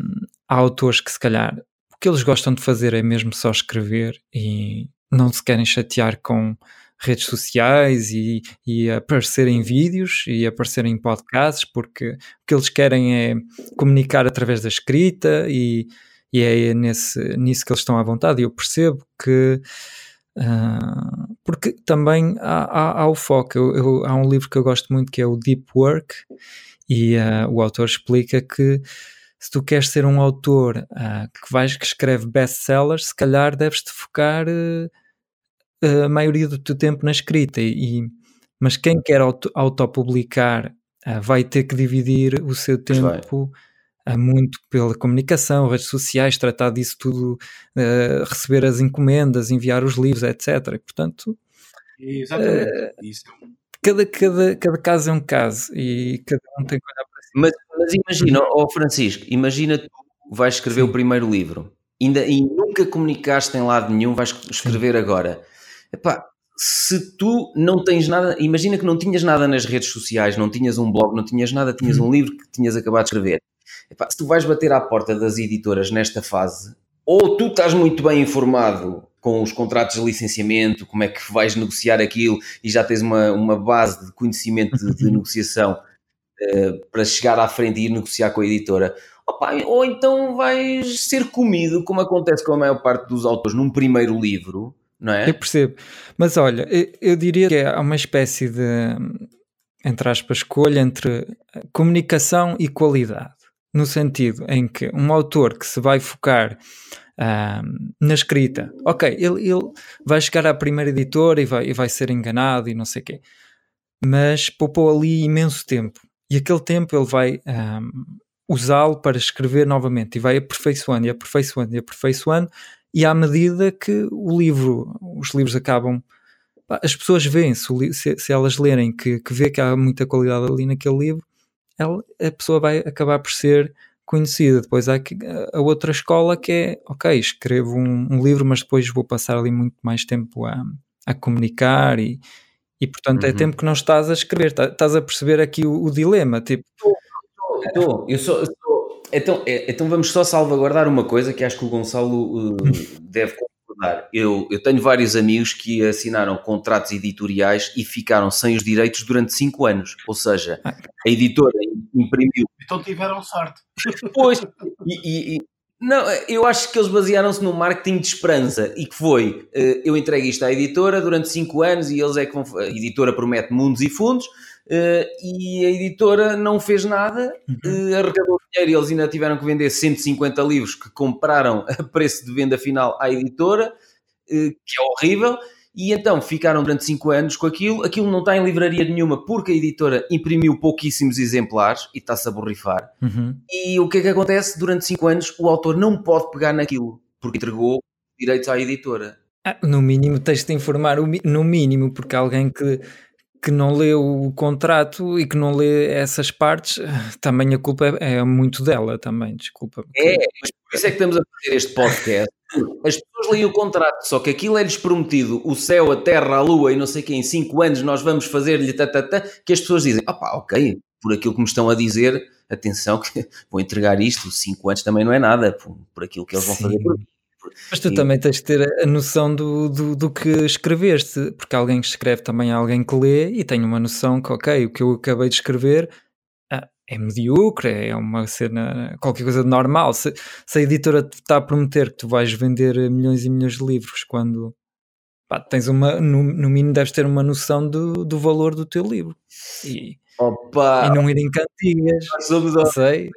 Speaker 1: há autores que, se calhar, o que eles gostam de fazer é mesmo só escrever e não se querem chatear com redes sociais e, e aparecer em vídeos e aparecer em podcasts, porque o que eles querem é comunicar através da escrita e e é nesse, nisso que eles estão à vontade. E eu percebo que. Uh, porque também há, há, há o foco. Eu, eu, há um livro que eu gosto muito que é o Deep Work, e uh, o autor explica que se tu queres ser um autor uh, que, vais, que escreve best-sellers, se calhar deves-te focar a maioria do teu tempo na escrita. E, mas quem quer auto, autopublicar vai ter que dividir o seu tempo muito pela comunicação, redes sociais, tratar disso tudo, uh, receber as encomendas, enviar os livros, etc. E, portanto,
Speaker 2: Exatamente. Uh.
Speaker 1: Cada, cada, cada caso é um caso e cada um tem que olhar para si.
Speaker 3: Mas, mas imagina, ó oh Francisco, imagina tu vais escrever Sim. o primeiro livro ainda, e nunca comunicaste em lado nenhum, vais escrever Sim. agora. Epá, se tu não tens nada, imagina que não tinhas nada nas redes sociais, não tinhas um blog, não tinhas nada, tinhas uhum. um livro que tinhas acabado de escrever Epá, se tu vais bater à porta das editoras nesta fase, ou tu estás muito bem informado com os contratos de licenciamento, como é que vais negociar aquilo e já tens uma, uma base de conhecimento de, de negociação uh, para chegar à frente e ir negociar com a editora. Opa, ou então vais ser comido, como acontece com a maior parte dos autores num primeiro livro, não é?
Speaker 1: Eu percebo. Mas olha, eu, eu diria que é uma espécie de, entre aspas, escolha entre comunicação e qualidade no sentido em que um autor que se vai focar na escrita, ok, ele, ele, vai chegar à primeira editora e vai, e vai ser enganado e não sei o quê, mas poupou ali imenso tempo. E aquele tempo ele vai usá-lo para escrever novamente e vai aperfeiçoando e aperfeiçoando e aperfeiçoando e à medida que o livro, os livros acabam as pessoas veem, se, se, elas lerem que, que vê que há muita qualidade ali naquele livro, ela, a pessoa vai acabar por ser conhecida. Depois há a outra escola que é, ok, escrevo um, um livro, mas depois vou passar ali muito mais tempo a, a comunicar e, e portanto é uhum. é tempo que não estás a escrever. Tá, estás a perceber aqui o, o dilema, tipo...
Speaker 3: Estou, eu sou... Então, é, então vamos só salvaguardar uma coisa que acho que o Gonçalo uh, deve eu, eu tenho vários amigos que assinaram contratos editoriais e ficaram sem os direitos durante 5 anos. Ou seja, ah. a editora imprimiu.
Speaker 2: Então tiveram sorte.
Speaker 3: Pois, e, e, não, eu acho que eles basearam-se no marketing de esperança e que foi: eh, eu entreguei isto à editora durante 5 anos e eles é que vão. A editora promete mundos e fundos. Uh, e a editora não fez nada, uh, arrecadou dinheiro e eles ainda tiveram que vender 150 livros que compraram a preço de venda final à editora, uh, que é horrível. E então ficaram durante 5 anos com aquilo, aquilo não está em livraria nenhuma porque a editora imprimiu pouquíssimos exemplares e está-se a borrifar. Uhum. E o que é que acontece? Durante 5 anos o autor não pode pegar naquilo porque entregou direitos à editora.
Speaker 1: Ah, no mínimo tens de informar, no mínimo, porque alguém que, que não lê o contrato e que não lê essas partes, também a culpa é, é muito dela também, desculpa.
Speaker 3: É, mas por isso é que estamos a fazer este podcast. As pessoas leem o contrato, só que aquilo é-lhes prometido, o céu, a terra, a lua e não sei o que, em 5 anos nós vamos fazer-lhe tatatá, que as pessoas dizem, opá, ok, por aquilo que me estão a dizer, atenção que vou entregar isto, 5 anos também não é nada, por, por aquilo que eles vão Sim. fazer por mim.
Speaker 1: Mas tu e... também tens de ter a noção do, do, do, que escreveste, porque alguém que escreve também é alguém que lê e tem uma noção que, ok, o que eu acabei de escrever ah, é medíocre, é uma cena, qualquer coisa de normal. Se, se a editora te está a prometer que tu vais vender milhões e milhões de livros quando pá, tens uma, no, no mínimo deves ter uma noção do, do valor do teu livro. E,
Speaker 3: Opa!
Speaker 1: E não ir em cantigas.
Speaker 3: Nós somos, sei.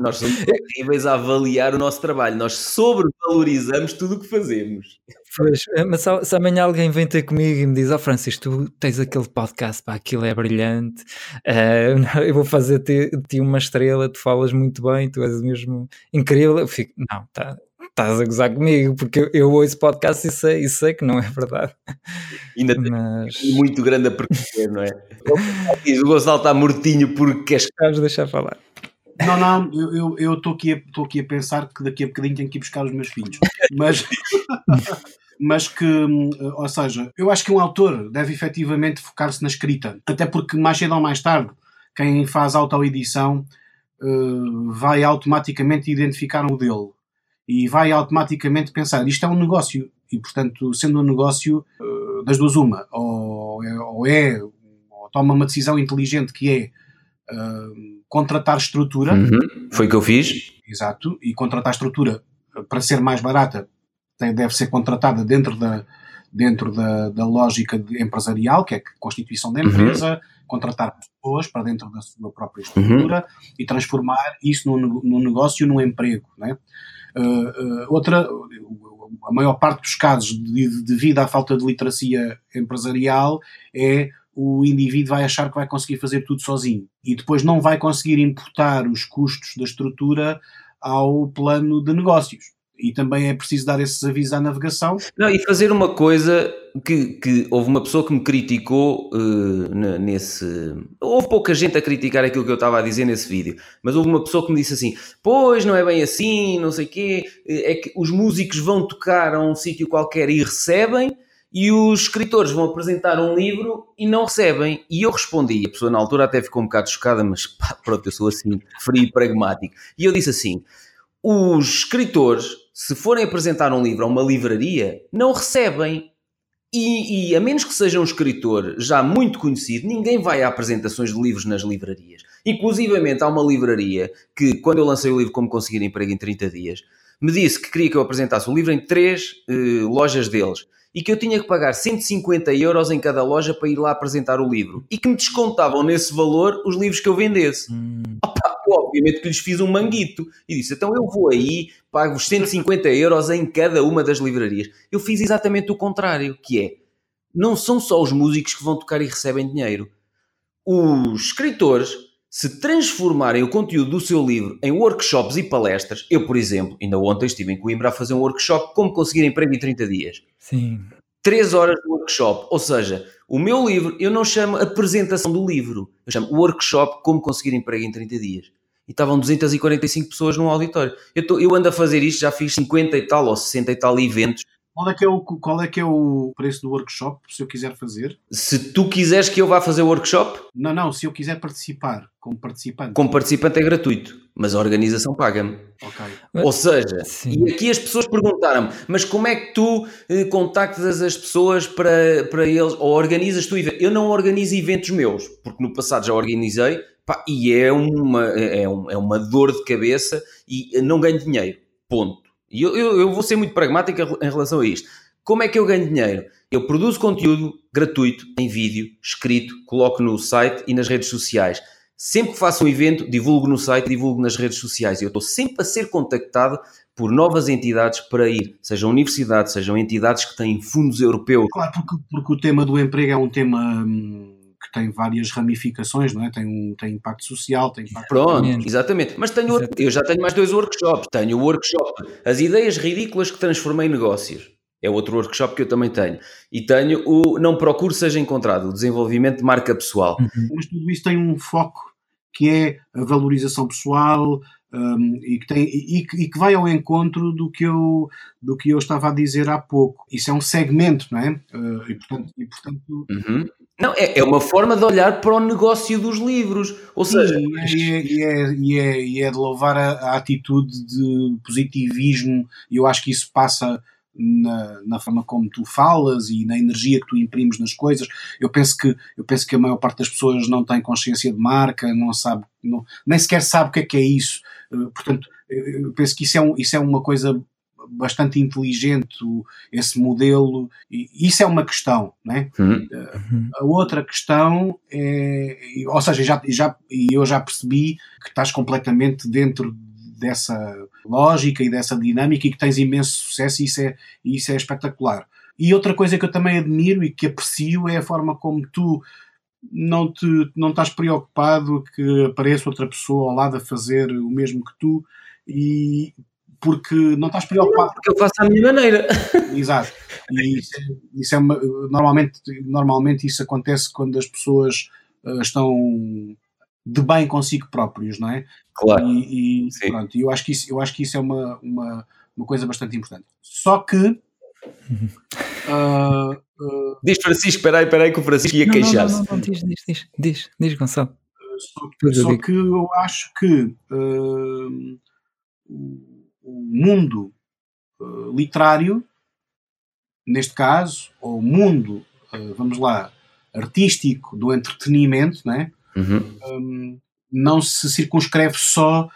Speaker 3: nós somos horríveis a avaliar o nosso trabalho. Nós sobrevalorizamos tudo o que fazemos.
Speaker 1: Pois, eh, mas se, se amanhã alguém vem ter comigo e me diz: Ó oh, Francisco, tu tens aquele podcast, pá, aquilo é brilhante, uh, eu vou fazer-te uma estrela, tu falas muito bem, tu és mesmo incrível. Eu fico: Não, tá, estás a gozar comigo, porque eu, eu ouço podcast e sei, e sei que não é verdade.
Speaker 3: Ainda Mas... tem muito grande a perceber, não é? o Gonçalo está mortinho porque queres.
Speaker 1: Vamos deixar falar.
Speaker 2: Não, não, eu estou aqui, a, aqui a pensar que daqui a bocadinho tenho que ir buscar os meus filhos. Mas, mas que, ou seja, eu acho que um autor deve efetivamente focar-se na escrita. Até porque mais cedo ou mais tarde, quem faz autoedição uh, vai automaticamente identificar o dele e vai automaticamente pensar isto é um negócio e portanto sendo um negócio eh, das duas uma ou é, ou, é, ou toma uma decisão inteligente que é uh, contratar estrutura
Speaker 3: uhum. foi o que eu fiz
Speaker 2: exato e contratar estrutura para ser mais barata tem, deve ser contratada dentro da dentro da, da lógica empresarial que é a constituição da empresa uhum. contratar pessoas para dentro da sua própria estrutura uhum. e transformar isso num, num negócio num emprego né? Uh, outra, a maior parte dos casos, de, devido à falta de literacia empresarial, é o indivíduo vai achar que vai conseguir fazer tudo sozinho e depois não vai conseguir imputar os custos da estrutura ao plano de negócios e também é preciso dar esses avisos à navegação.
Speaker 3: Não, e fazer uma coisa que, que houve uma pessoa que me criticou uh, nesse. Houve pouca gente a criticar aquilo que eu estava a dizer nesse vídeo, mas houve uma pessoa que me disse assim: Pois, não é bem assim, não sei o quê, é que os músicos vão tocar a um sítio qualquer e recebem. E os escritores vão apresentar um livro e não recebem. E eu respondi, a pessoa na altura até ficou um bocado chocada, mas pá, pronto, eu sou assim, frio e pragmático. E eu disse assim: os escritores se forem apresentar um livro a uma livraria, não recebem. E, e, a menos que seja um escritor já muito conhecido, ninguém vai a apresentações de livros nas livrarias. Inclusivamente há uma livraria que, quando eu lancei o livro Como Conseguir Emprego em 30 Dias, me disse que queria que eu apresentasse o livro em três uh, lojas deles e que eu tinha que pagar 150 euros em cada loja para ir lá apresentar o livro e que me descontavam nesse valor os livros que eu vendesse. Hum. Obviamente que lhes fiz um manguito e disse: então eu vou aí, pago os 150 euros em cada uma das livrarias. Eu fiz exatamente o contrário, que é não são só os músicos que vão tocar e recebem dinheiro. Os escritores, se transformarem o conteúdo do seu livro em workshops e palestras, eu, por exemplo, ainda ontem estive em Coimbra a fazer um workshop como conseguir emprego em 30 dias.
Speaker 1: Sim.
Speaker 3: 3 horas de workshop, ou seja, o meu livro eu não chamo apresentação do livro, eu chamo workshop como conseguir emprego em 30 dias e estavam 245 pessoas num auditório. Eu, tô, eu ando a fazer isto, já fiz 50 e tal ou 60 e tal eventos.
Speaker 2: Qual é, que é o, qual é que é o preço do workshop, se eu quiser fazer?
Speaker 3: Se tu quiseres que eu vá fazer o workshop?
Speaker 2: Não, não, se eu quiser participar como participante.
Speaker 3: Como participante é gratuito, mas a organização paga-me.
Speaker 2: Ok.
Speaker 3: Ou seja, Sim. e aqui as pessoas perguntaram-me, mas como é que tu eh, contactas as pessoas para, para eles, ou organizas tu eventos? Eu não organizo eventos meus, porque no passado já organizei, Pá, e é uma, é, é, um, é uma dor de cabeça e não ganho dinheiro. Ponto. E eu, eu, eu, vou ser muito pragmático em relação a isto. Como é que eu ganho dinheiro? Eu produzo conteúdo gratuito, em vídeo, escrito, coloco no site e nas redes sociais. Sempre que faço um evento, divulgo no site, divulgo nas redes sociais. Eu estou sempre a ser contactado por novas entidades para ir, sejam universidades, sejam entidades que têm fundos europeus.
Speaker 2: Claro, porque, porque o tema do emprego é um tema hum, tem várias ramificações, não é? Tem, um, tem impacto social, tem impacto...
Speaker 3: Pronto, exatamente. Mas tenho, eu já tenho mais dois workshops. Tenho o workshop As Ideias Ridículas que Transformei em Negócios. É outro workshop que eu também tenho. E tenho o Não Procure Seja Encontrado, o desenvolvimento de marca pessoal.
Speaker 2: Uhum. Mas tudo isso tem um foco que é a valorização pessoal, um, e, que tem, e, e, que vai ao encontro do que, eu, do que eu estava a dizer há pouco. Isso é um segmento, não é? Uh, e portanto. E, portanto
Speaker 3: uhum. Não, é, é uma forma de olhar para o negócio dos livros. Ou seja,
Speaker 2: e, é, e, é, e, é, e é de louvar a, a atitude de positivismo, e eu acho que isso passa na, na, forma como tu falas e na energia que tu imprimes nas coisas. Eu penso que, eu penso que a maior parte das pessoas não tem consciência de marca, não sabe, não, nem sequer sabe o que é que é isso. Eh, portanto, eu penso que isso é, um, isso é uma coisa bastante inteligente, esse modelo, e isso é uma questão, né? Uhum. A outra questão é, ou seja, já, já, eu já percebi que estás completamente dentro dessa lógica e dessa dinâmica e que tens imenso sucesso e isso é, isso é espetacular. E outra coisa que eu também admiro e que aprecio é a forma como tu não, te, não estás preocupado que apareça outra pessoa ao lado a fazer o mesmo que tu e porque não estás preocupado.
Speaker 3: Porque eu faço à minha maneira.
Speaker 2: Exato. E isso, isso é uma, normalmente, normalmente isso acontece quando as pessoas uh, estão de bem consigo próprios, não é?
Speaker 3: Claro.
Speaker 2: E, e pronto, eu acho que isso, eu acho que isso é uma, uma, uma coisa bastante importante. Só que. Uh,
Speaker 3: uh, diz Francisco, espera aí, espera aí que o Francisco ia queixar-se.
Speaker 1: Não, não, não, diz, diz, diz, diz, diz Gonçalo.
Speaker 2: Só, só que eu acho que uh, o mundo literário, neste caso, ou o mundo, vamos lá, artístico do entretenimento, né? Uhum. Um, não se circunscreve só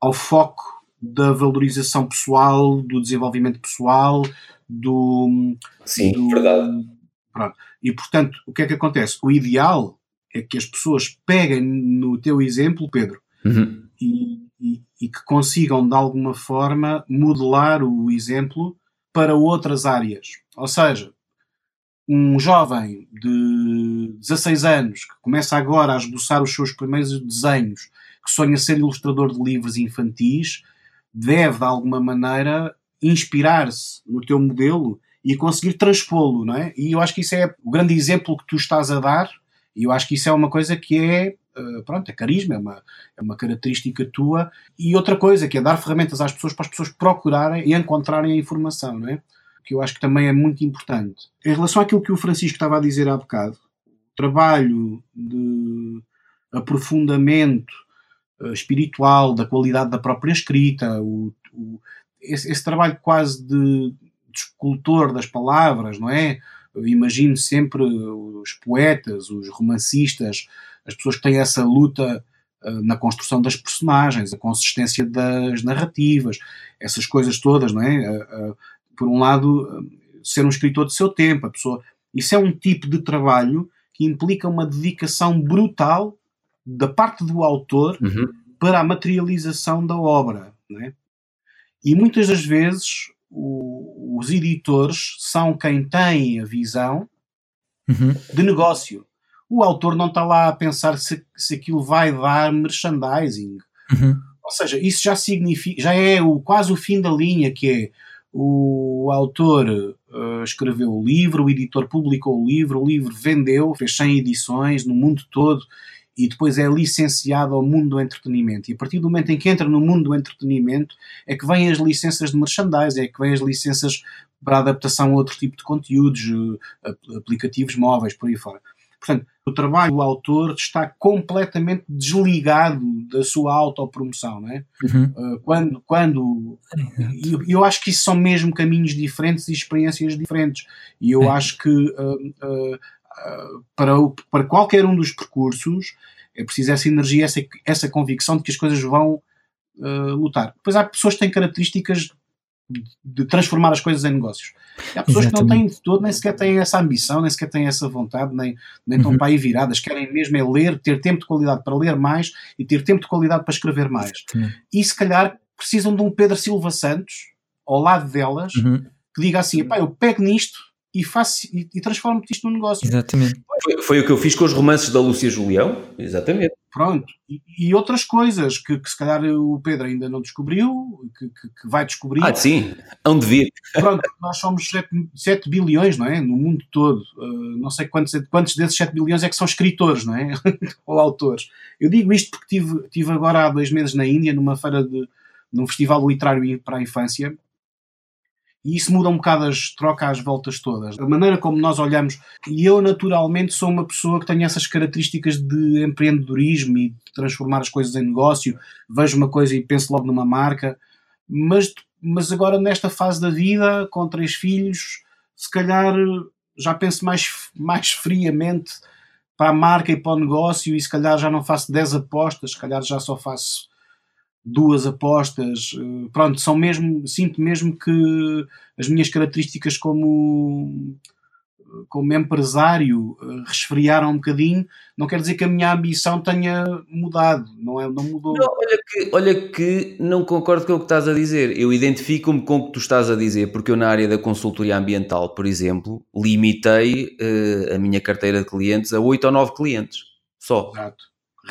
Speaker 2: ao foco da valorização pessoal, do desenvolvimento pessoal, do.
Speaker 3: Sim,
Speaker 2: do,
Speaker 3: verdade.
Speaker 2: Pronto. E portanto, o que é que acontece? O ideal é que as pessoas peguem no teu exemplo, Pedro, uhum. e, e, e, que consigam de alguma forma modelar o exemplo para outras áreas. Ou seja, um jovem de 16 anos que começa agora a esboçar os seus primeiros desenhos, que sonha ser ilustrador de livros infantis, deve de alguma maneira inspirar-se no teu modelo e conseguir transpô-lo, não é? E eu acho que isso é o grande exemplo que tu estás a dar, e eu acho que isso é uma coisa que é, eh, pronto, é carisma, é uma, é uma característica tua, e outra coisa que é dar ferramentas às pessoas para as pessoas procurarem e encontrarem a informação, não é? que eu acho que também é muito importante. Em relação àquilo que o Francisco estava a dizer há bocado, o trabalho de aprofundamento uh, espiritual da qualidade da própria escrita, o, o, esse, esse, trabalho quase de, de escultor das palavras, não é? Eu imagino sempre os poetas, os romancistas, as pessoas que têm essa luta uh, na construção das personagens, a consistência das narrativas, essas coisas todas, não é? Uh, por um lado, ser um escritor de seu tempo, a pessoa. Isso é um tipo de trabalho que implica uma dedicação brutal da parte do autor uhum. para a materialização da obra. Né? E muitas das vezes o, os editores são quem tem a visão uhum. de negócio. O autor não está lá a pensar se, se aquilo vai dar merchandising. Uhum. Ou seja, isso já significa, já é o, quase o fim da linha, que é o autor uh, escreveu o livro, o editor publicou o livro, o livro vendeu, fez 100 edições no mundo todo e depois é licenciado ao mundo do entretenimento. E a partir do momento em que entra no mundo do entretenimento é que vêm as licenças de merchandising, é que vêm as licenças para adaptação a outro tipo de conteúdos, uh, aplicativos móveis, por aí fora. Portanto, o trabalho do autor está completamente desligado da sua autopromoção, não é? Uhum. Uh, quando, quando eu, eu, acho que isso são mesmo caminhos diferentes e experiências diferentes. E eu é. acho que uh, uh, para, o, para qualquer um dos percursos é preciso essa energia, essa, essa convicção de que as coisas vão lutar. Depois há pessoas que têm características de transformar as coisas em negócios. E há pessoas Exatamente. que não têm de todo, nem sequer têm essa ambição, nem sequer têm essa vontade, nem, nem estão uhum. para aí viradas, querem mesmo é ler, ter tempo de qualidade para ler mais e ter tempo de qualidade para escrever mais. Exatamente. E se calhar precisam de um Pedro Silva Santos ao lado delas uhum. que diga assim: pá, eu pego nisto e, faço, e, e transformo isto num negócio.
Speaker 1: Exatamente.
Speaker 3: Foi, foi, o que eu fiz com os romances da Lúcia Julião, exatamente.
Speaker 2: Pronto, e, e outras coisas que, que, se calhar o Pedro ainda não descobriu, que, que, que vai descobrir.
Speaker 3: Ah, sim, hão de vir.
Speaker 2: Pronto, nós somos 7, 7 bilhões, não é? No mundo todo. Uh, não sei quantos, quantos desses 7 bilhões é que são escritores, não é? Ou autores. Eu digo isto porque tive, tive agora há dois meses na Índia, numa feira de. num festival literário para a infância, e isso muda um bocado, as, troca as voltas todas. A maneira como nós olhamos, e eu naturalmente sou uma pessoa que tem essas características de empreendedorismo e de transformar as coisas em negócio, vejo uma coisa e penso logo numa marca, mas, mas agora nesta fase da vida, com três filhos, se calhar já penso mais, mais friamente para a marca e para o negócio e se calhar já não faço 10 apostas, se calhar já só faço duas apostas, eh, pronto, são mesmo, sinto mesmo que as minhas características como como empresário eh, resfriaram um bocadinho, não quer dizer que a minha ambição tenha mudado, não, é, não mudou.
Speaker 3: Não, olha, que, olha que não concordo com o que estás a dizer. Eu identifico-me com o que tu estás a dizer, porque eu na área da consultoria ambiental, por exemplo, limitei uh, a minha carteira de clientes a 8 ou 9 clientes só. Exato.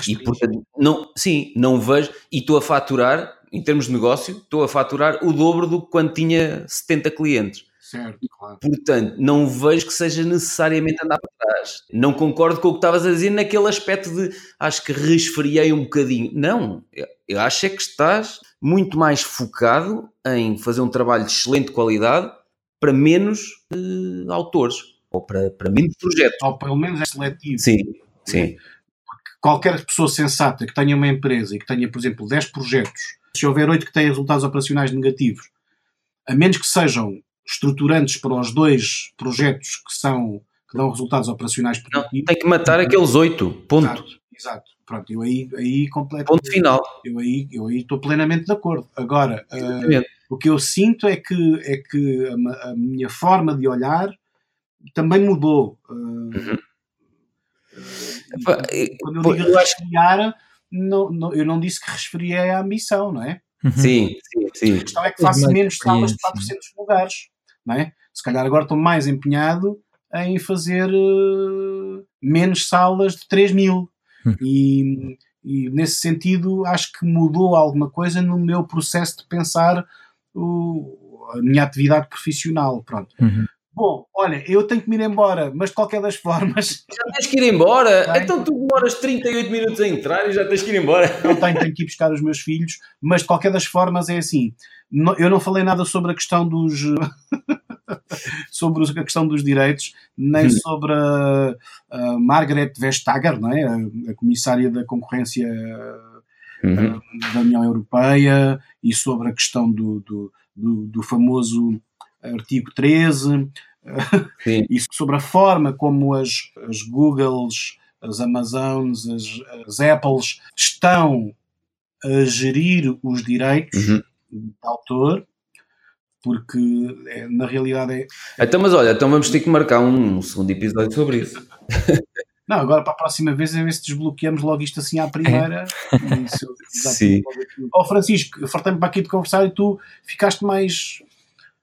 Speaker 3: E portanto, não, sim, não vejo, e estou a faturar, em termos de negócio, estou a faturar o dobro do que quando tinha 70 clientes.
Speaker 2: Certo, claro.
Speaker 3: Portanto, não vejo que seja necessariamente andar para trás. Não concordo com o que estavas a dizer naquele aspecto de acho que resfriei um bocadinho. Não, eu acho é que estás muito mais focado em fazer um trabalho de excelente qualidade para menos uh, autores ou para, para menos projetos.
Speaker 2: Ou pelo menos é seletivo.
Speaker 3: Sim, sim
Speaker 2: qualquer pessoa sensata que tenha uma empresa e que tenha, por exemplo, 10 projetos, se houver 8 que têm resultados operacionais negativos, a menos que sejam estruturantes para os dois projetos que são que dão resultados operacionais
Speaker 3: positivos. Não, tem que matar aqueles 8, ponto.
Speaker 2: Exato, exato. Pronto, eu aí, aí completo.
Speaker 3: Ponto final.
Speaker 2: Eu aí, eu aí estou plenamente de acordo. Agora, uh, o que eu sinto é que, é que a, a, minha forma de olhar também mudou. Uh, uhum. Quando eu digo resfriar, não, não, eu não disse que resfriei a ambição, não é?
Speaker 3: Uhum. Sim, sim, sim. A
Speaker 2: questão é que faço menos salas de 400 lugares, não é? Se calhar agora estou mais empenhado em fazer uh, menos salas de 3 mil. Uhum. E, e, nesse sentido acho que mudou alguma coisa no meu processo de pensar o, a minha atividade profissional. Pronto. Uhum. Bom, olha, eu tenho que me ir embora, mas de qualquer das formas.
Speaker 3: Já tens que ir embora? Tenho. Então tu demoras 38 minutos a entrar e já tens que ir embora.
Speaker 2: Não tenho, tenho que ir buscar os meus filhos, mas de qualquer das formas é assim. Eu não falei nada sobre a questão dos. sobre a questão dos direitos, nem hum. sobre a, a, Margaret Vestager, não é? a, a comissária da concorrência uhum. da União Europeia, e sobre a questão do, do, do, do famoso artigo 13, e sobre a forma como as, as Googles, as Amazons, as, as Apples estão a gerir os direitos uhum. de autor, porque é, na realidade é.
Speaker 3: Então, mas olha, então vamos ter que marcar um segundo episódio sobre isso.
Speaker 2: Não, agora para a próxima vez é ver se desbloqueamos logo isto assim à primeira.
Speaker 3: Isso, Sim.
Speaker 2: Ó oh, Francisco, fartei-me para aqui de conversar e tu ficaste mais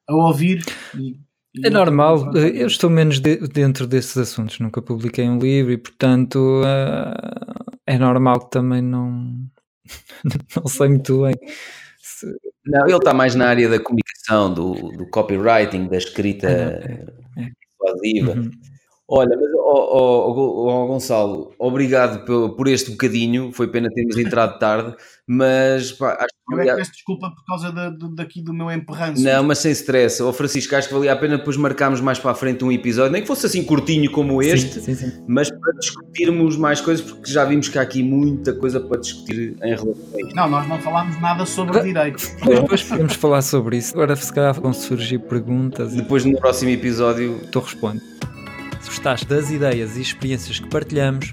Speaker 2: a ouvir. E,
Speaker 1: e é normal, eu estou menos de, dentro desses assuntos, nunca publiquei um livro e, portanto, uh, é normal que também não, não sei muito bem.
Speaker 3: Se... Não, ele está mais na área da comunicação, do, do copywriting, da escrita é, é. Uhum. Olha, mas oh, oh, oh, Gonçalo, obrigado por, por, este bocadinho. Foi pena termos entrado tarde, mas pá,
Speaker 2: acho que. Eu é que peço desculpa por causa da, daqui do meu emperranço.
Speaker 3: Não, mas sem stress. Oh, Francisco, acho que valia a pena depois marcarmos mais para a frente um episódio, nem que fosse assim curtinho como este, sim, sim, sim. mas para discutirmos mais coisas, porque já vimos que há aqui muita coisa para discutir em relação a
Speaker 2: isto. Não, nós não falámos nada sobre direitos.
Speaker 1: Depois podemos falar sobre isso. Agora, se calhar, vão surgir perguntas.
Speaker 3: Depois, no próximo episódio,
Speaker 1: tu respondes. Se gostaste das ideias e experiências que partilhamos,